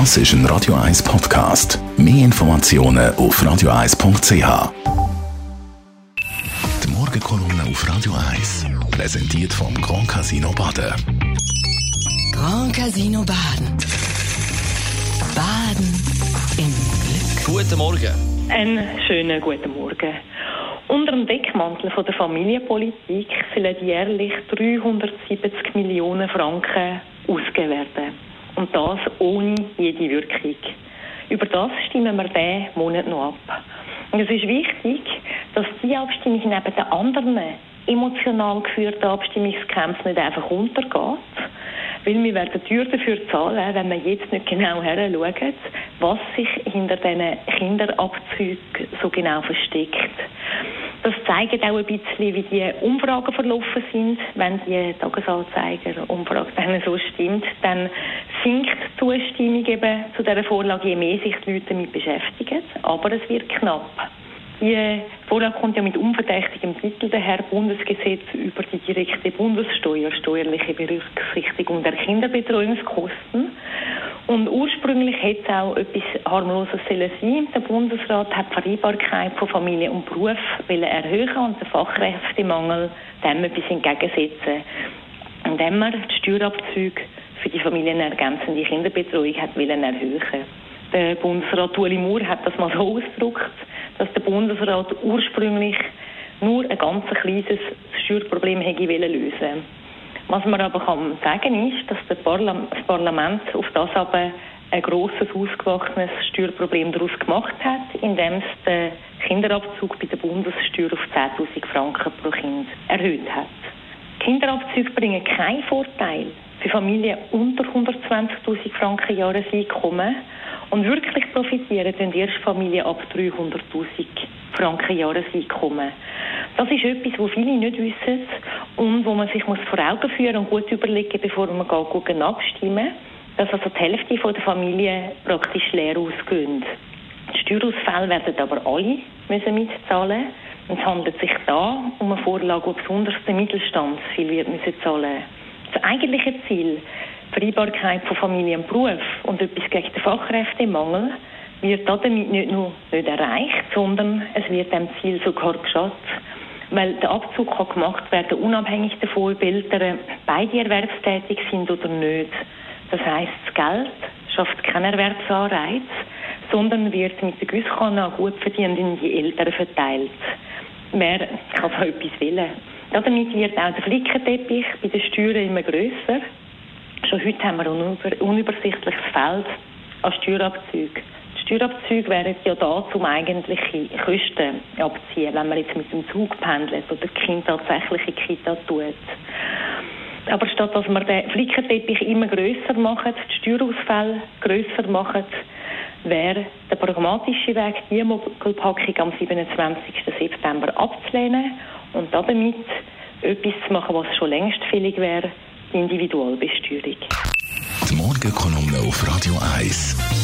Das ist ein Radio 1 Podcast. Mehr Informationen auf radio1.ch. Die Morgenkolumne auf Radio 1 präsentiert vom Grand Casino Baden. Grand Casino Baden. Baden im Glück. Guten Morgen. Einen schönen guten Morgen. Unter dem Deckmantel von der Familienpolitik sollen jährlich 370 Millionen Franken ausgegeben werden. Und das ohne jede Wirkung. Über das stimmen wir diesen Monat noch ab. Und es ist wichtig, dass die Abstimmung neben den anderen emotional geführten Abstimmungskämpfen nicht einfach untergeht, weil wir werden teuer dafür zahlen, wenn wir jetzt nicht genau her schauen, was sich hinter diesen Kinderabzügen so genau versteckt. Das zeigt auch ein bisschen, wie die Umfragen verlaufen sind. Wenn die Tagesanzeiger-Umfrage dann so stimmt, dann sinkt die Zustimmung eben zu dieser Vorlage, je mehr sich die Leute damit beschäftigen. Aber es wird knapp. Die Vorlage kommt ja mit unverdächtigem Titel daher, Bundesgesetz über die direkte Bundessteuer, steuerliche Berücksichtigung der Kinderbetreuungskosten. Und ursprünglich hätte es auch etwas harmloses sein. Der Bundesrat hat die Vereinbarkeit von Familie und Beruf erhöhen und den Fachkräftemangel dem etwas entgegensetzen. Indem man die Steuerabzüge für die familienergänzende Kinderbetreuung hat erhöhen. Der Bundesrat Ueli Moore hat das mal so ausgedrückt, dass der Bundesrat ursprünglich nur ein ganz kleines Steuerproblem hätte lösen Was man aber kann sagen ist, dass das Parlament auf das aber ein grosses, ausgewachsenes Steuerproblem daraus gemacht hat, indem es den Kinderabzug bei der Bundessteuer auf 10.000 Franken pro Kind erhöht hat. Kinderabzüge bringen keinen Vorteil für Familien unter 120.000 Franken Jahreseinkommen und wirklich profitieren dann erst Familien ab 300.000 Franken Jahreseinkommen. Das ist etwas, was viele nicht wissen und wo man sich muss vor Augen führen und gut überlegen, bevor man geht, abstimmen dass also die Hälfte der Familie praktisch leer ausgehen. Die Steuerausfälle werden aber alle müssen mitzahlen. Und es handelt sich da um eine Vorlage, die besonders der Mittelstand viel wird müssen zahlen. Das eigentliche Ziel, Vereinbarkeit von Familie und Beruf und etwas gegen den Fachkräftemangel, wird damit nicht nur nicht erreicht, sondern es wird dem Ziel sogar geschafft. Weil der Abzug kann gemacht werden, unabhängig davon, ob Eltern beide erwerbstätig sind oder nicht. Das heisst, das Geld schafft keinen Erwerbsanreiz, sondern wird mit der Gießkanne an gut verdienenden Eltern verteilt. Wer kann so etwas wollen? Damit wird auch der Flickenteppich bei den Steuern immer grösser. Schon heute haben wir ein unübersichtliches Feld an Steuerabzügen. Die Steuerabzüge wären ja da, um eigentliche Kosten abzuziehen, wenn man jetzt mit dem Zug pendelt oder das Kind tatsächlich in Kita tut. Aber statt dass man den Flickenteppich immer grösser macht, die Steuerausfälle grösser macht, wäre der pragmatische Weg, die Mogelpackung am 27. September abzulehnen und damit etwas zu machen, was schon längst fällig wäre, die Individualbesteuerung. Die Morgenkolumne auf Radio 1.